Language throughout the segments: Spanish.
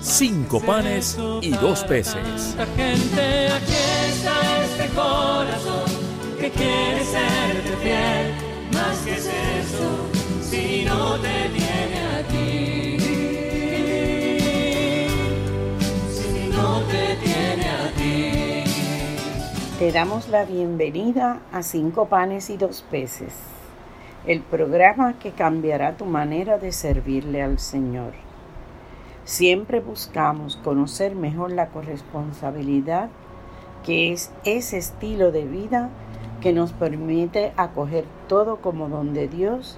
cinco panes y dos peces. Gente, aquí está este corazón que quiere serte fiel. Más que es eso, si no te tiene a ti. Si no te tiene a ti. Te damos la bienvenida a Cinco Panes y Dos Peces, el programa que cambiará tu manera de servirle al Señor. Siempre buscamos conocer mejor la corresponsabilidad, que es ese estilo de vida que nos permite acoger todo como don de Dios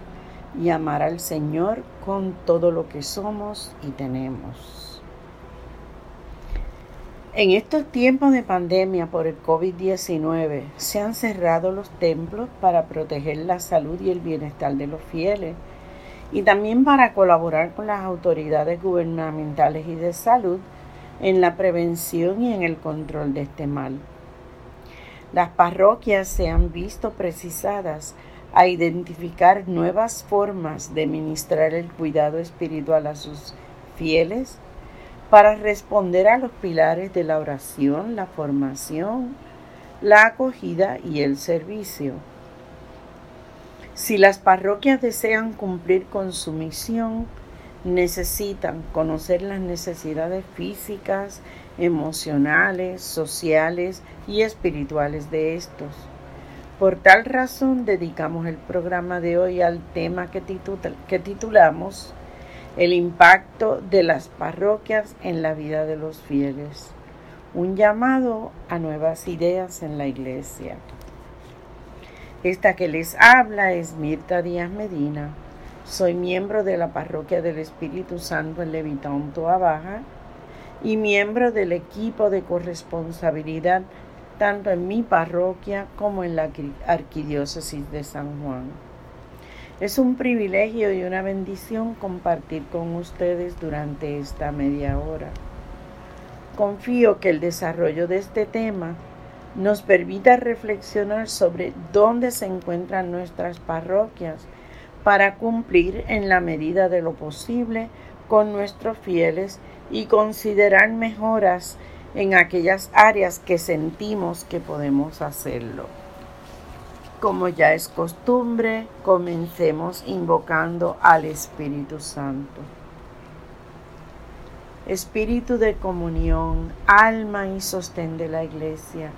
y amar al Señor con todo lo que somos y tenemos. En estos tiempos de pandemia por el COVID-19 se han cerrado los templos para proteger la salud y el bienestar de los fieles y también para colaborar con las autoridades gubernamentales y de salud en la prevención y en el control de este mal. Las parroquias se han visto precisadas a identificar nuevas formas de ministrar el cuidado espiritual a sus fieles para responder a los pilares de la oración, la formación, la acogida y el servicio. Si las parroquias desean cumplir con su misión, necesitan conocer las necesidades físicas, emocionales, sociales y espirituales de estos. Por tal razón dedicamos el programa de hoy al tema que, que titulamos El impacto de las parroquias en la vida de los fieles, un llamado a nuevas ideas en la iglesia. Esta que les habla es Mirta Díaz Medina. Soy miembro de la Parroquia del Espíritu Santo en Levitón, Toa Baja y miembro del equipo de corresponsabilidad tanto en mi parroquia como en la Arquidiócesis de San Juan. Es un privilegio y una bendición compartir con ustedes durante esta media hora. Confío que el desarrollo de este tema nos permita reflexionar sobre dónde se encuentran nuestras parroquias para cumplir en la medida de lo posible con nuestros fieles y considerar mejoras en aquellas áreas que sentimos que podemos hacerlo. Como ya es costumbre, comencemos invocando al Espíritu Santo. Espíritu de comunión, alma y sostén de la Iglesia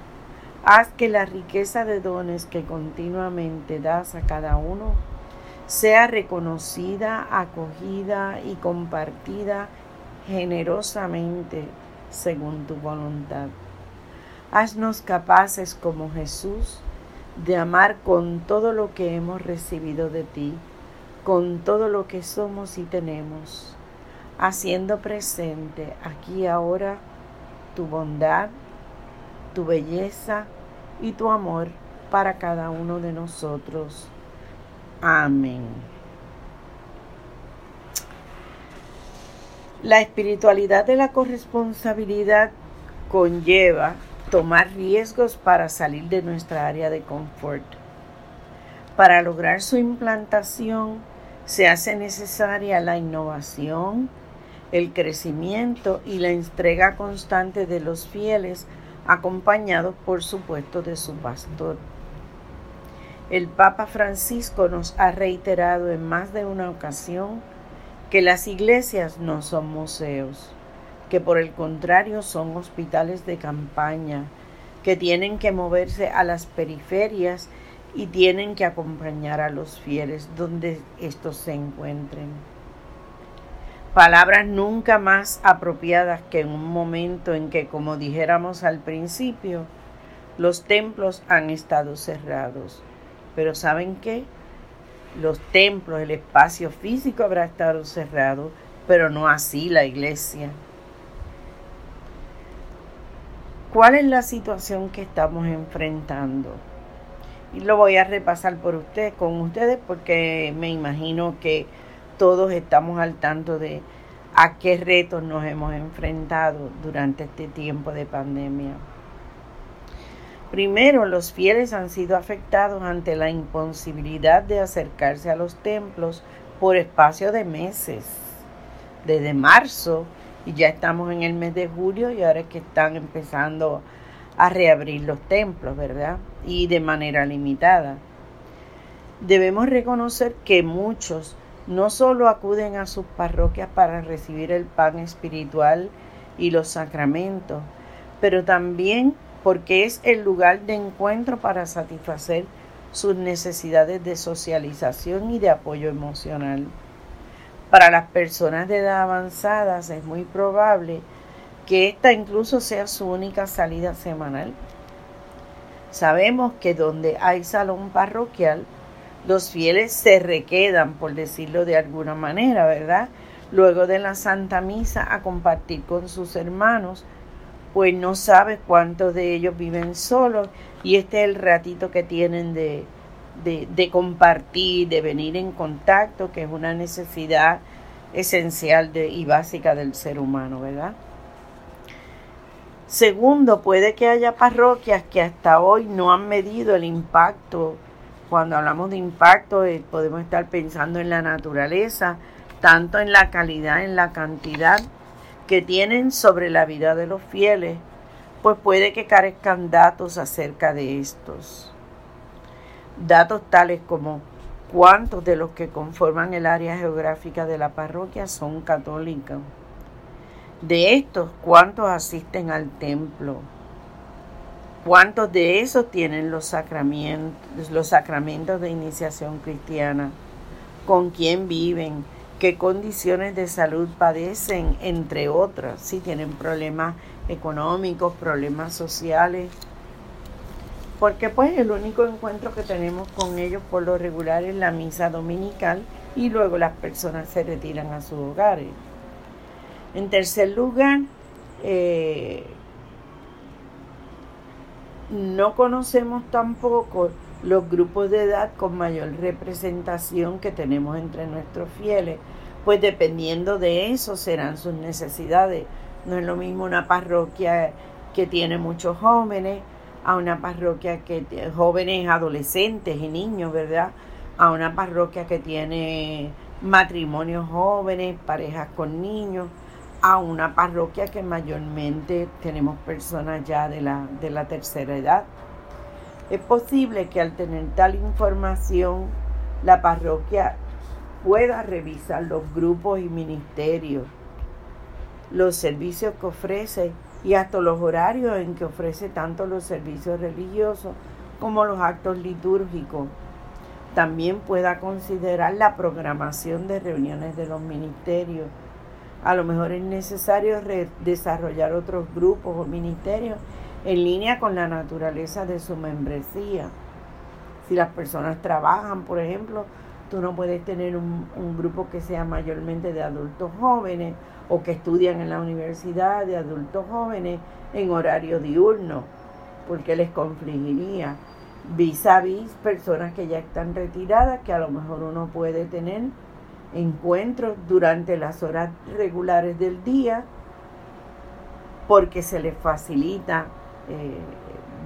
Haz que la riqueza de dones que continuamente das a cada uno sea reconocida, acogida y compartida generosamente según tu voluntad. Haznos capaces como Jesús de amar con todo lo que hemos recibido de ti, con todo lo que somos y tenemos, haciendo presente aquí ahora tu bondad, tu belleza y tu amor para cada uno de nosotros. Amén. La espiritualidad de la corresponsabilidad conlleva tomar riesgos para salir de nuestra área de confort. Para lograr su implantación se hace necesaria la innovación, el crecimiento y la entrega constante de los fieles acompañado por supuesto de su pastor. El Papa Francisco nos ha reiterado en más de una ocasión que las iglesias no son museos, que por el contrario son hospitales de campaña, que tienen que moverse a las periferias y tienen que acompañar a los fieles donde estos se encuentren palabras nunca más apropiadas que en un momento en que, como dijéramos al principio, los templos han estado cerrados. Pero ¿saben qué? Los templos, el espacio físico habrá estado cerrado, pero no así la iglesia. ¿Cuál es la situación que estamos enfrentando? Y lo voy a repasar por con ustedes, porque me imagino que todos estamos al tanto de a qué retos nos hemos enfrentado durante este tiempo de pandemia. Primero, los fieles han sido afectados ante la imposibilidad de acercarse a los templos por espacio de meses, desde marzo, y ya estamos en el mes de julio y ahora es que están empezando a reabrir los templos, ¿verdad? Y de manera limitada. Debemos reconocer que muchos no solo acuden a sus parroquias para recibir el pan espiritual y los sacramentos, pero también porque es el lugar de encuentro para satisfacer sus necesidades de socialización y de apoyo emocional. Para las personas de edad avanzada es muy probable que esta incluso sea su única salida semanal. Sabemos que donde hay salón parroquial, los fieles se requedan, por decirlo de alguna manera, ¿verdad? Luego de la Santa Misa a compartir con sus hermanos, pues no sabes cuántos de ellos viven solos y este es el ratito que tienen de, de, compartir, de venir en contacto, que es una necesidad esencial de, y básica del ser humano, ¿verdad? Segundo, puede que haya parroquias que hasta hoy no han medido el impacto cuando hablamos de impacto, eh, podemos estar pensando en la naturaleza, tanto en la calidad, en la cantidad que tienen sobre la vida de los fieles, pues puede que carezcan datos acerca de estos. Datos tales como cuántos de los que conforman el área geográfica de la parroquia son católicos. De estos, cuántos asisten al templo ¿Cuántos de esos tienen los sacramentos, los sacramentos de iniciación cristiana? ¿Con quién viven? ¿Qué condiciones de salud padecen? Entre otras, si tienen problemas económicos, problemas sociales. Porque pues el único encuentro que tenemos con ellos por lo regular es la misa dominical y luego las personas se retiran a sus hogares. En tercer lugar, eh, no conocemos tampoco los grupos de edad con mayor representación que tenemos entre nuestros fieles, pues dependiendo de eso serán sus necesidades. No es lo mismo una parroquia que tiene muchos jóvenes a una parroquia que jóvenes, adolescentes y niños, ¿verdad? A una parroquia que tiene matrimonios jóvenes, parejas con niños a una parroquia que mayormente tenemos personas ya de la, de la tercera edad. Es posible que al tener tal información la parroquia pueda revisar los grupos y ministerios, los servicios que ofrece y hasta los horarios en que ofrece tanto los servicios religiosos como los actos litúrgicos. También pueda considerar la programación de reuniones de los ministerios a lo mejor es necesario desarrollar otros grupos o ministerios en línea con la naturaleza de su membresía. Si las personas trabajan, por ejemplo, tú no puedes tener un, un, grupo que sea mayormente de adultos jóvenes o que estudian en la universidad de adultos jóvenes en horario diurno, porque les confligiría. Vis a vis personas que ya están retiradas, que a lo mejor uno puede tener encuentros durante las horas regulares del día porque se les facilita eh,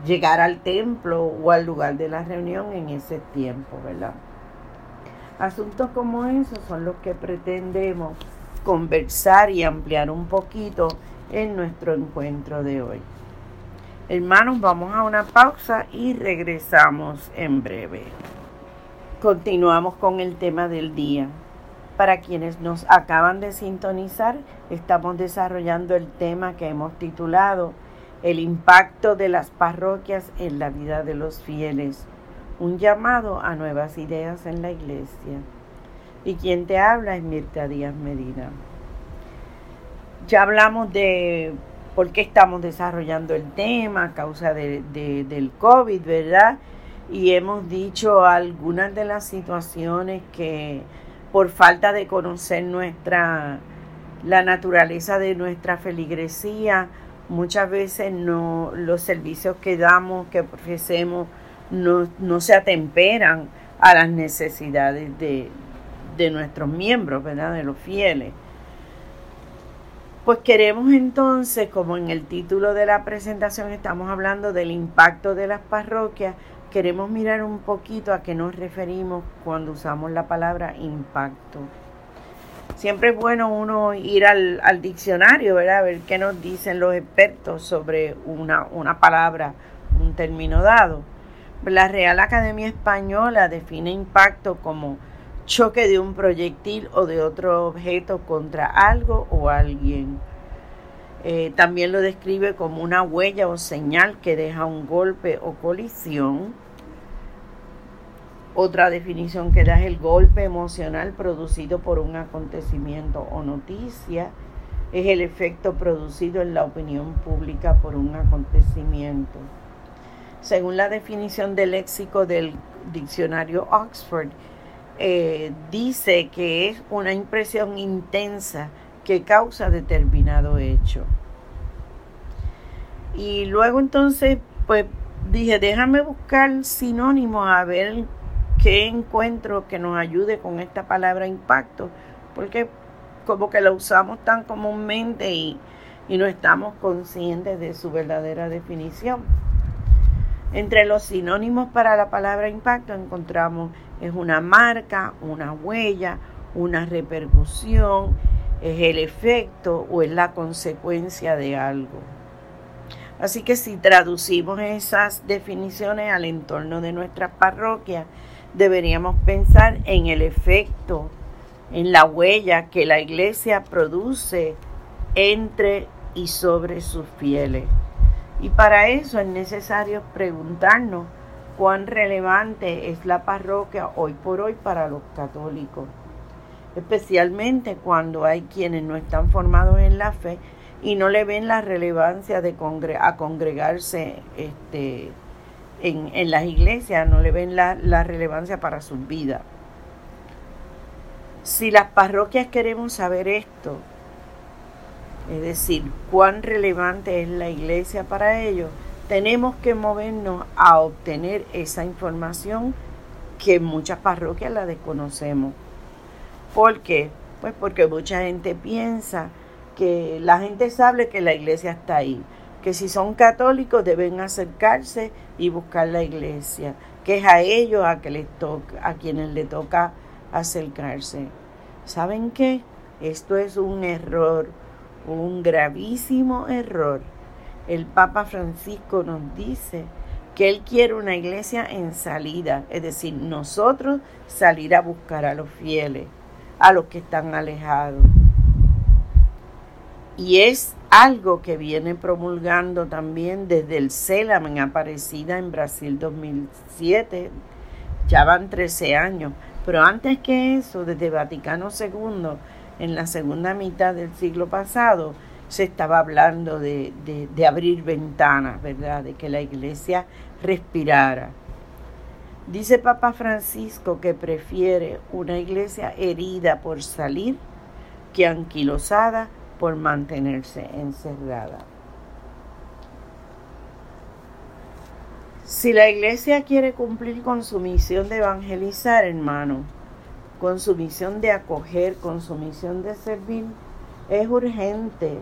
llegar al templo o al lugar de la reunión en ese tiempo, ¿verdad? Asuntos como esos son los que pretendemos conversar y ampliar un poquito en nuestro encuentro de hoy. Hermanos, vamos a una pausa y regresamos en breve. Continuamos con el tema del día. Para quienes nos acaban de sintonizar, estamos desarrollando el tema que hemos titulado El impacto de las parroquias en la vida de los fieles, un llamado a nuevas ideas en la iglesia. Y quien te habla es Mirta Díaz Medina. Ya hablamos de por qué estamos desarrollando el tema a causa de, del COVID, ¿verdad? Y hemos dicho algunas de las situaciones que por falta de conocer nuestra la naturaleza de nuestra feligresía Muchas veces no, los servicios que damos, que ofrecemos, no, no se atemperan a las necesidades de, de nuestros miembros, ¿verdad? De los fieles. Pues queremos entonces, como en el título de la presentación estamos hablando del impacto de las parroquias, queremos mirar un poquito a qué nos referimos cuando usamos la palabra impacto. Siempre es bueno uno ir al, diccionario, ¿verdad? A ver qué nos dicen los expertos sobre una, una palabra, un término dado. La Real Academia Española define impacto como choque de un proyectil o de otro objeto contra algo o alguien. Eh, también lo describe como una huella o señal que deja un golpe o colisión. Otra definición que da es el golpe emocional producido por un acontecimiento o noticia. Es el efecto producido en la opinión pública por un acontecimiento. Según la definición del léxico del diccionario Oxford, eh, dice que es una impresión intensa que causa determinado hecho. Y luego entonces, pues dije, déjame buscar sinónimos a ver qué encuentro que nos ayude con esta palabra impacto, porque como que la usamos tan comúnmente y, y no estamos conscientes de su verdadera definición. Entre los sinónimos para la palabra impacto encontramos es una marca, una huella, una repercusión, es el efecto o es la consecuencia de algo. Así que si traducimos esas definiciones al entorno de nuestra parroquia, deberíamos pensar en el efecto, en la huella que la iglesia produce entre y sobre sus fieles. Y para eso es necesario preguntarnos cuán relevante es la parroquia hoy por hoy para los católicos, especialmente cuando hay quienes no están formados en la fe y no le ven la relevancia de a congregarse este, en, las iglesias, no le ven la, la relevancia para su vida. Si las parroquias queremos saber esto, es decir, cuán relevante es la iglesia para ellos, tenemos que movernos a obtener esa información que en muchas parroquias la desconocemos. ¿Por qué? Pues porque mucha gente piensa que la gente sabe que la iglesia está ahí, que si son católicos deben acercarse y buscar la iglesia, que es a ellos a, que les toca, a quienes les toca acercarse. ¿Saben qué? Esto es un error un gravísimo error. El Papa Francisco nos dice que Él quiere una iglesia en salida, es decir, nosotros salir a buscar a los fieles, a los que están alejados. Y es algo que viene promulgando también desde el CELAM en Aparecida en Brasil 2007. Ya van 13 años. Pero antes que eso, desde Vaticano II, en la segunda mitad del siglo pasado se estaba hablando de, abrir ventanas, ¿verdad? De que la iglesia respirara. Dice Papa Francisco que prefiere una iglesia herida por salir que anquilosada por mantenerse encerrada. Si la iglesia quiere cumplir con su misión de evangelizar, hermano, con su misión de acoger, con su misión de servir, es urgente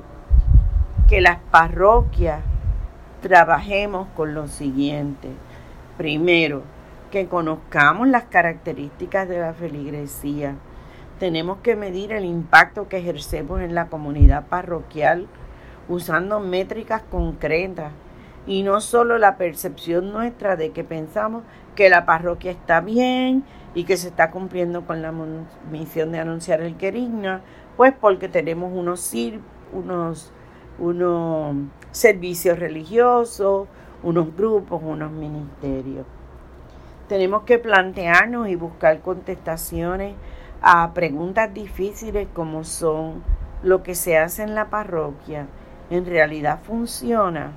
que las parroquias trabajemos con lo siguiente. Primero, que conozcamos las características de la feligresía. Tenemos que medir el impacto que ejercemos en la comunidad parroquial usando métricas concretas y no solo la percepción nuestra de que pensamos que la parroquia está bien y que se está cumpliendo con la misión de anunciar el querigna, pues porque tenemos unos, unos, unos servicios religiosos, unos grupos, unos ministerios. Tenemos que plantearnos y buscar contestaciones a preguntas difíciles como son lo que se hace en la parroquia, ¿en realidad funciona?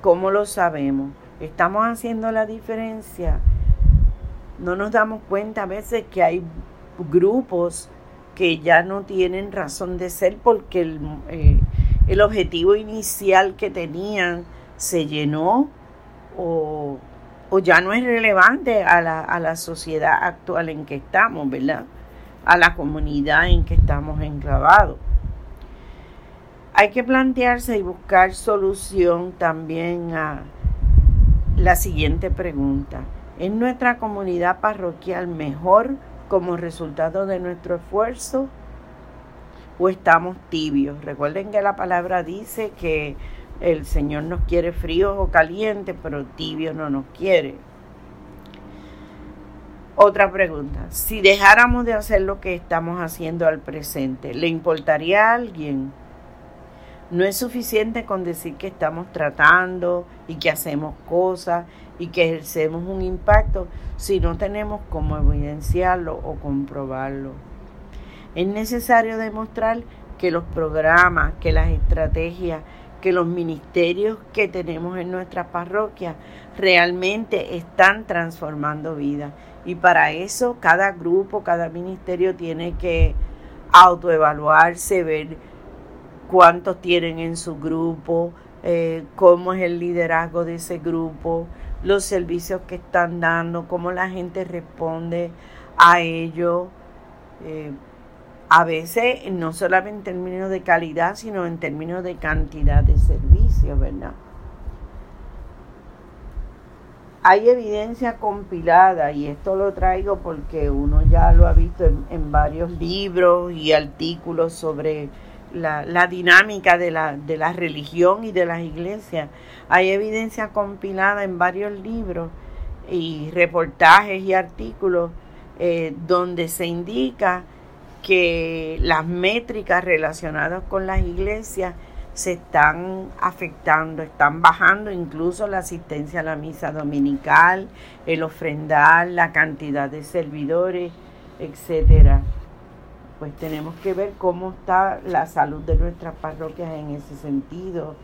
¿Cómo lo sabemos? ¿Estamos haciendo la diferencia? no nos damos cuenta a veces que hay grupos que ya no tienen razón de ser porque el, eh, el objetivo inicial que tenían se llenó o, ya no es relevante a la, a la sociedad actual en que estamos, ¿verdad? A la comunidad en que estamos enclavados. Hay que plantearse y buscar solución también a la siguiente pregunta. ¿Es nuestra comunidad parroquial mejor como resultado de nuestro esfuerzo o estamos tibios? Recuerden que la palabra dice que el Señor nos quiere fríos o calientes, pero tibio no nos quiere. Otra pregunta, si dejáramos de hacer lo que estamos haciendo al presente, ¿le importaría a alguien? No es suficiente con decir que estamos tratando y que hacemos cosas y que ejercemos un impacto si no tenemos cómo evidenciarlo o comprobarlo. Es necesario demostrar que los programas, que las estrategias, que los ministerios que tenemos en nuestra parroquia realmente están transformando vidas. Y para eso cada grupo, cada ministerio tiene que autoevaluarse, ver cuántos tienen en su grupo, eh, cómo es el liderazgo de ese grupo, los servicios que están dando, cómo la gente responde a ello. Eh, a veces no solamente en términos de calidad, sino en términos de cantidad de servicios, ¿verdad? Hay evidencia compilada y esto lo traigo porque uno ya lo ha visto en varios libros y artículos sobre la, dinámica de la, de la religión y de las iglesias. Hay evidencia compilada en varios libros y reportajes y artículos eh, donde se indica que las métricas relacionadas con las iglesias se están afectando, están bajando incluso la asistencia a la misa dominical, el ofrendar, la cantidad de servidores, etcétera pues tenemos que ver cómo está la salud de nuestras parroquias en ese sentido.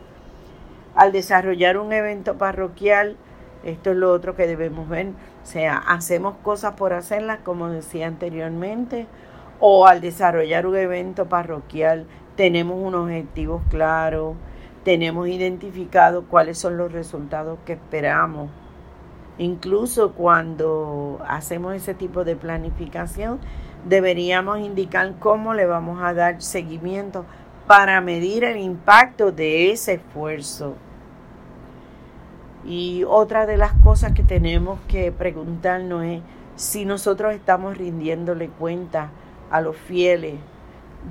Al desarrollar un evento parroquial, esto es lo otro que debemos ver, o sea, hacemos cosas por hacerlas, como decía anteriormente, o al desarrollar un evento parroquial tenemos unos objetivos claros, tenemos identificado cuáles son los resultados que esperamos. Incluso cuando hacemos ese tipo de planificación, deberíamos indicar cómo le vamos a dar seguimiento para medir el impacto de ese esfuerzo. Y otra de las cosas que tenemos que preguntarnos es si nosotros estamos rindiéndole cuenta a los fieles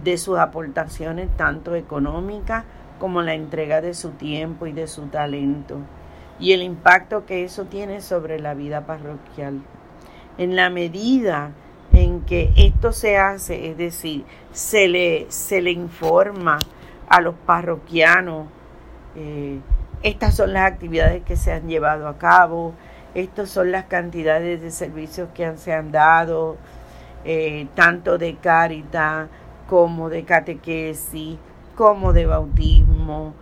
de sus aportaciones, tanto económicas como la entrega de su tiempo y de su talento, y el impacto que eso tiene sobre la vida parroquial. En la medida en que esto se hace, es decir, se le, se le informa a los parroquianos, eh, estas son las actividades que se han llevado a cabo, estas son las cantidades de servicios que se han dado, eh, tanto de caridad como de catequesis, como de bautismo,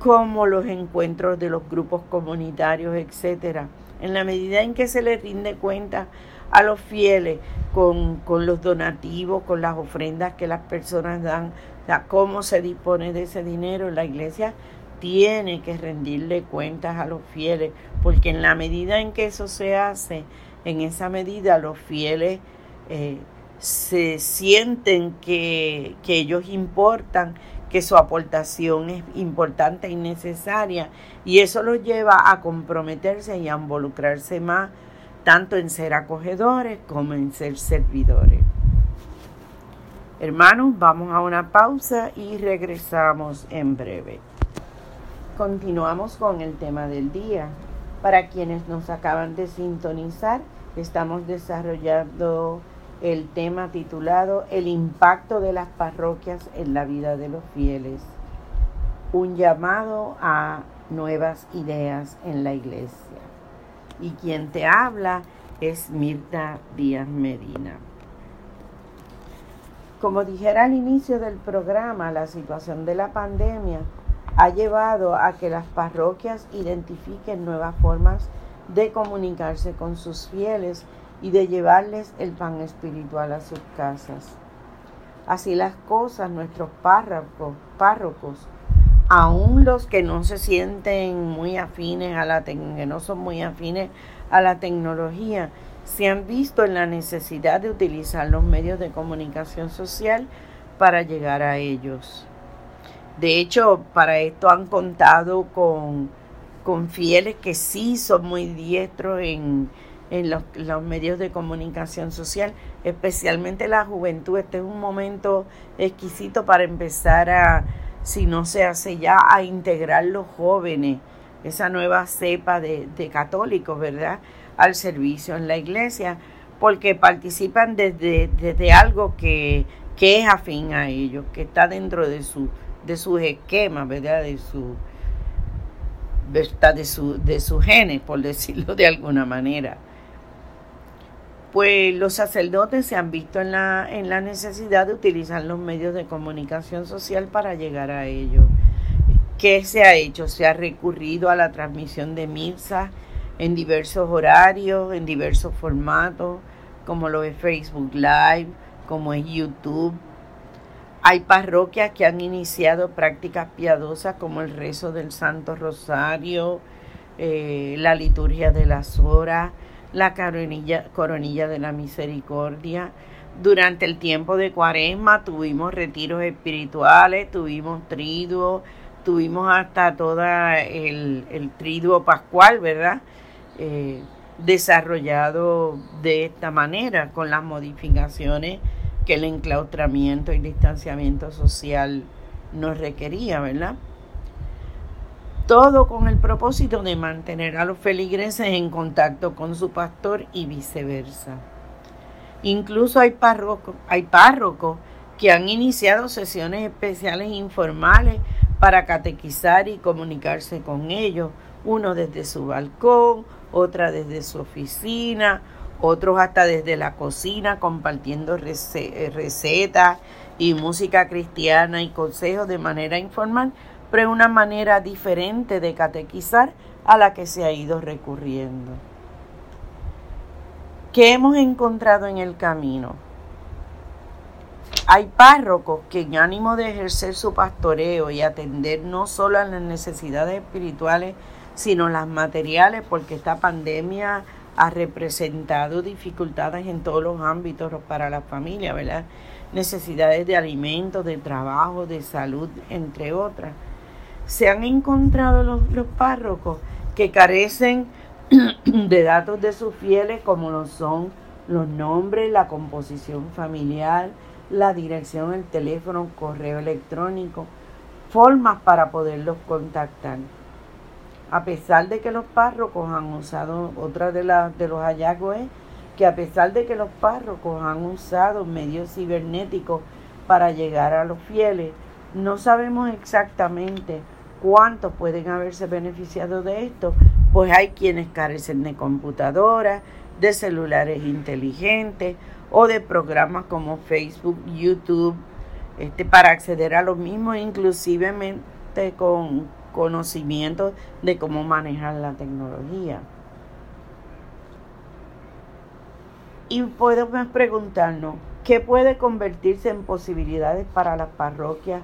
como los encuentros de los grupos comunitarios, etcétera. En la medida en que se les rinde cuenta a los fieles con, los donativos, con las ofrendas que las personas dan, o cómo se dispone de ese dinero. La iglesia tiene que rendirle cuentas a los fieles, porque en la medida en que eso se hace, en esa medida los fieles eh, se sienten que, que ellos importan, que su aportación es importante y necesaria, y eso los lleva a comprometerse y a involucrarse más tanto en ser acogedores como en ser servidores. Hermanos, vamos a una pausa y regresamos en breve. Continuamos con el tema del día. Para quienes nos acaban de sintonizar, estamos desarrollando el tema titulado El impacto de las parroquias en la vida de los fieles. Un llamado a nuevas ideas en la iglesia y quien te habla es Mirta Díaz Medina. Como dijera al inicio del programa, la situación de la pandemia ha llevado a que las parroquias identifiquen nuevas formas de comunicarse con sus fieles y de llevarles el pan espiritual a sus casas. Así las cosas, nuestros párrocos, párrocos aún los que no se sienten muy afines a la que no son muy afines a la tecnología, se han visto en la necesidad de utilizar los medios de comunicación social para llegar a ellos. De hecho, para esto han contado con, con fieles que sí son muy diestros en, en los, medios de comunicación social, especialmente la juventud. Este es un momento exquisito para empezar a, si no se hace ya, a integrar los jóvenes, esa nueva cepa de, de católicos, ¿verdad?, al servicio en la iglesia, porque participan desde, desde algo que, que es afín a ellos, que está dentro de su de sus esquemas, ¿verdad? De su, de su, de sus genes, por decirlo de alguna manera. Pues los sacerdotes se han visto en la, en la necesidad de utilizar los medios de comunicación social para llegar a ellos. ¿Qué se ha hecho? Se ha recurrido a la transmisión de misas en diversos horarios, en diversos formatos, como lo es Facebook Live, como es YouTube, hay parroquias que han iniciado prácticas piadosas como el rezo del Santo Rosario, eh, la liturgia de las horas, la coronilla, de la misericordia. Durante el tiempo de cuaresma tuvimos retiros espirituales, tuvimos triduo, tuvimos hasta todo el, el triduo pascual, ¿verdad? Eh, desarrollado de esta manera, con las modificaciones que el enclaustramiento y distanciamiento social nos requería, ¿verdad? Todo con el propósito de mantener a los feligreses en contacto con su pastor y viceversa. Incluso hay párrocos, hay que han iniciado sesiones especiales informales para catequizar y comunicarse con ellos, uno desde su balcón, otra desde su oficina, otros hasta desde la cocina compartiendo eh, recetas y música cristiana y consejos de manera informal, pero una manera diferente de catequizar a la que se ha ido recurriendo. ¿Qué hemos encontrado en el camino? Hay párrocos que en ánimo de ejercer su pastoreo y atender no solo a las necesidades espirituales, sino las materiales, porque esta pandemia ha representado dificultades en todos los ámbitos para la familia, ¿verdad? Necesidades de alimentos, de trabajo, de salud, entre otras. Se han encontrado los, párrocos que carecen de datos de sus fieles como lo son los nombres, la composición familiar, la dirección, el teléfono, correo electrónico, formas para poderlos contactar. A pesar de que los párrocos han usado, otra de, de los hallazgos es que a pesar de que los párrocos han usado medios cibernéticos para llegar a los fieles, no sabemos exactamente cuántos pueden haberse beneficiado de esto, pues hay quienes carecen de computadoras, de celulares inteligentes o de programas como Facebook, YouTube, este, para acceder a los mismos, inclusivemente con conocimiento de cómo manejar la tecnología. Y podemos preguntarnos, ¿qué puede convertirse en posibilidades para las parroquias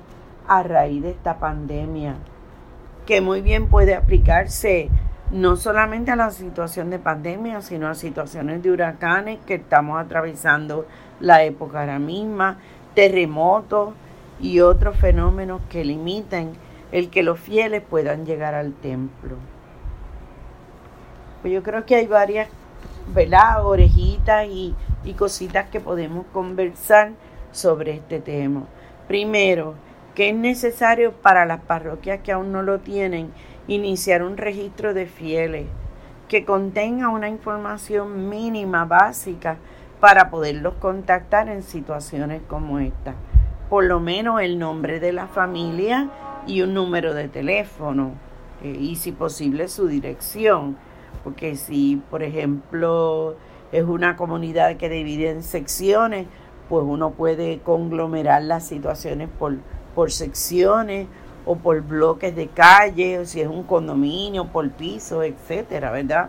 a raíz de esta pandemia? Que muy bien puede aplicarse no solamente a la situación de pandemia, sino a situaciones de huracanes que estamos atravesando la época ahora misma, terremotos y otros fenómenos que limiten el que los fieles puedan llegar al templo. Pues yo creo que hay varias, ¿verdad? Orejitas y, y cositas que podemos conversar sobre este tema. Primero, que es necesario para las parroquias que aún no lo tienen iniciar un registro de fieles que contenga una información mínima básica para poderlos contactar en situaciones como esta. Por lo menos el nombre de la familia y un número de teléfono eh, y si posible su dirección. Porque si, por ejemplo, es una comunidad que divide en secciones, pues uno puede conglomerar las situaciones por, por secciones o por bloques de calle, o si es un condominio, por piso, etcétera, ¿verdad?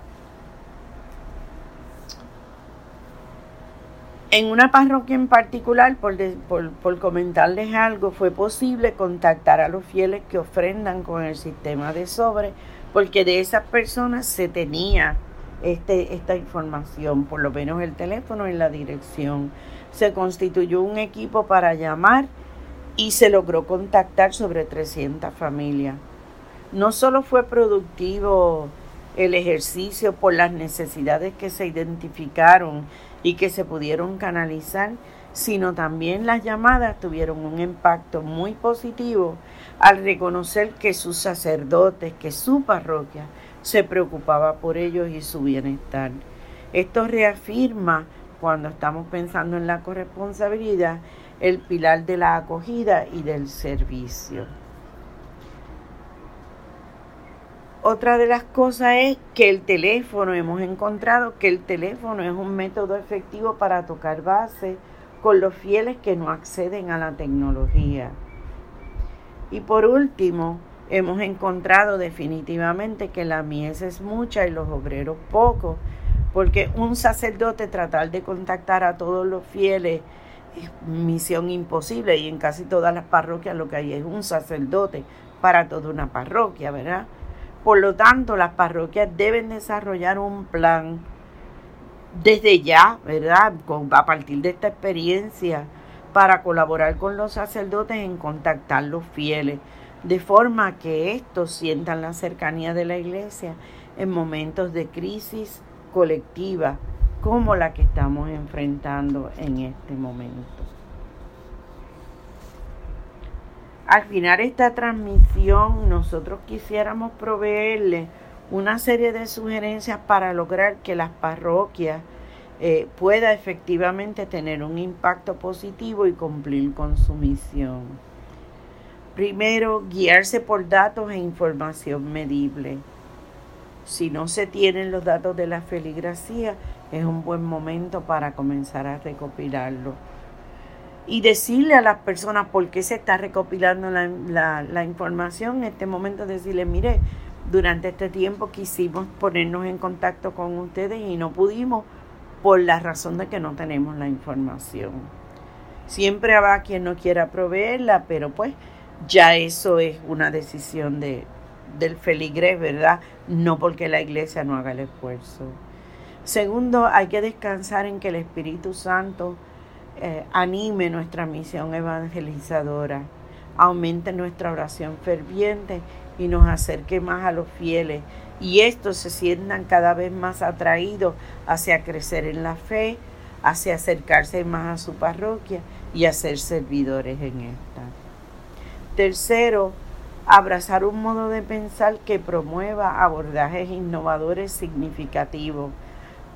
En una parroquia en particular, por, por, comentarles algo, fue posible contactar a los fieles que ofrendan con el sistema de sobre, porque de esas personas se tenía este, esta información, por lo menos el teléfono y la dirección. Se constituyó un equipo para llamar y se logró contactar sobre 300 familias. No solo fue productivo el ejercicio por las necesidades que se identificaron y que se pudieron canalizar, sino también las llamadas tuvieron un impacto muy positivo al reconocer que sus sacerdotes, que su parroquia se preocupaba por ellos y su bienestar. Esto reafirma, cuando estamos pensando en la corresponsabilidad, el pilar de la acogida y del servicio. Otra de las cosas es que el teléfono, hemos encontrado que el teléfono es un método efectivo para tocar base con los fieles que no acceden a la tecnología. Y por último, hemos encontrado definitivamente que la mies es mucha y los obreros pocos, porque un sacerdote tratar de contactar a todos los fieles es misión imposible y en casi todas las parroquias lo que hay es un sacerdote para toda una parroquia, ¿verdad? Por lo tanto, las parroquias deben desarrollar un plan desde ya, ¿verdad? a partir de esta experiencia, para colaborar con los sacerdotes en contactar los fieles, de forma que estos sientan la cercanía de la iglesia en momentos de crisis colectiva como la que estamos enfrentando en este momento. Al final esta transmisión nosotros quisiéramos proveerle una serie de sugerencias para lograr que las parroquias eh, pueda efectivamente tener un impacto positivo y cumplir con su misión. Primero, guiarse por datos e información medible. Si no se tienen los datos de la feligresía, es un buen momento para comenzar a recopilarlo y decirle a las personas por qué se está recopilando la, información. En este momento decirle, mire, durante este tiempo quisimos ponernos en contacto con ustedes y no pudimos por la razón de que no tenemos la información. Siempre habrá quien no quiera proveerla, pero pues ya eso es una decisión de, del feligrés, ¿verdad? No porque la iglesia no haga el esfuerzo. Segundo, hay que descansar en que el Espíritu Santo eh, anime nuestra misión evangelizadora, aumente nuestra oración ferviente y nos acerque más a los fieles y estos se sientan cada vez más atraídos hacia crecer en la fe, hacia acercarse más a su parroquia y a ser servidores en esta. Tercero, abrazar un modo de pensar que promueva abordajes innovadores significativos.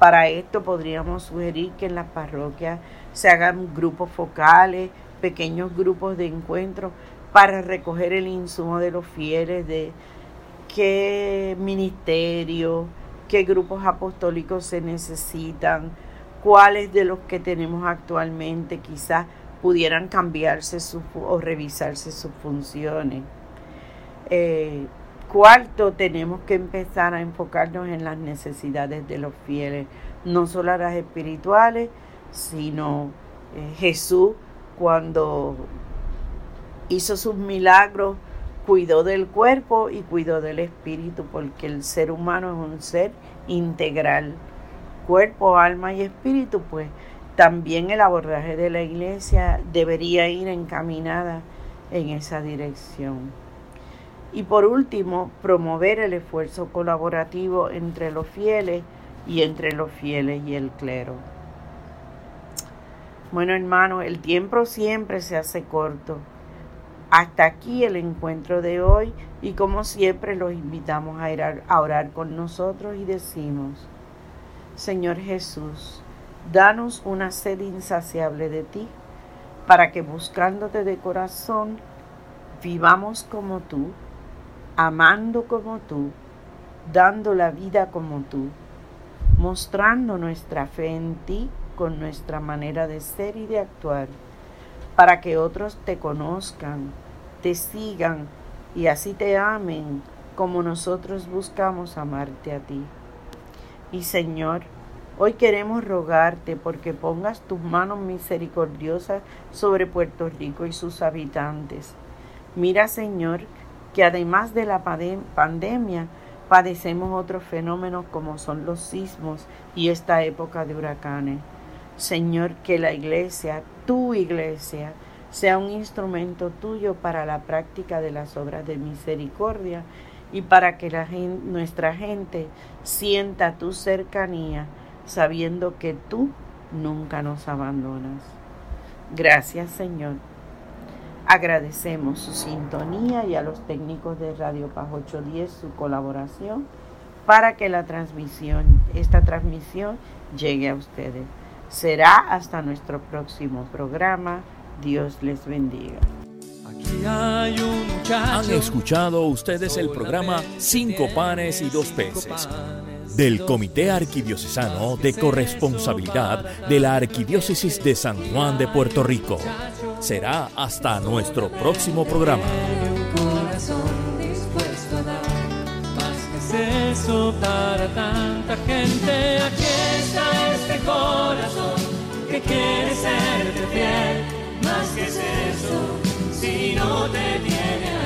Para esto podríamos sugerir que en las parroquias se hagan grupos focales, pequeños grupos de encuentro para recoger el insumo de los fieles, de qué ministerio, qué grupos apostólicos se necesitan, cuáles de los que tenemos actualmente quizás pudieran cambiarse o revisarse sus funciones. Eh, cuarto, tenemos que empezar a enfocarnos en las necesidades de los fieles, no solo las espirituales, sino eh, Jesús cuando hizo sus milagros, cuidó del cuerpo y cuidó del espíritu, porque el ser humano es un ser integral, cuerpo, alma y espíritu, pues también el abordaje de la iglesia debería ir encaminada en esa dirección. Y por último, promover el esfuerzo colaborativo entre los fieles y entre los fieles y el clero. Bueno, hermano, el tiempo siempre se hace corto. Hasta aquí el encuentro de hoy y como siempre los invitamos a ir a orar con nosotros y decimos, Señor Jesús, danos una sed insaciable de ti, para que buscándote de corazón, vivamos como tú, amando como tú, dando la vida como tú, mostrando nuestra fe en ti con nuestra manera de ser y de actuar, para que otros te conozcan, te sigan y así te amen como nosotros buscamos amarte a ti. Y Señor, Hoy queremos rogarte porque pongas tus manos misericordiosas sobre Puerto Rico y sus habitantes. Mira, Señor, que además de la pandemia, padecemos otros fenómenos como son los sismos y esta época de huracanes. Señor, que la iglesia, tu iglesia, sea un instrumento tuyo para la práctica de las obras de misericordia y para que nuestra gente sienta tu cercanía, sabiendo que tú nunca nos abandonas. Gracias, Señor. Agradecemos su sintonía y a los técnicos de Radio Paz 810 su colaboración para que la transmisión, esta transmisión llegue a ustedes. Será hasta nuestro próximo programa. Dios les bendiga. Han escuchado ustedes el programa Cinco panes y dos peces del Comité Arquidiocesano de Corresponsabilidad de la Arquidiócesis de San Juan de Puerto Rico. Será hasta nuestro próximo programa. eso para tanta gente. Aquí está este corazón que quiere serte fiel. Más que es eso, si no te tiene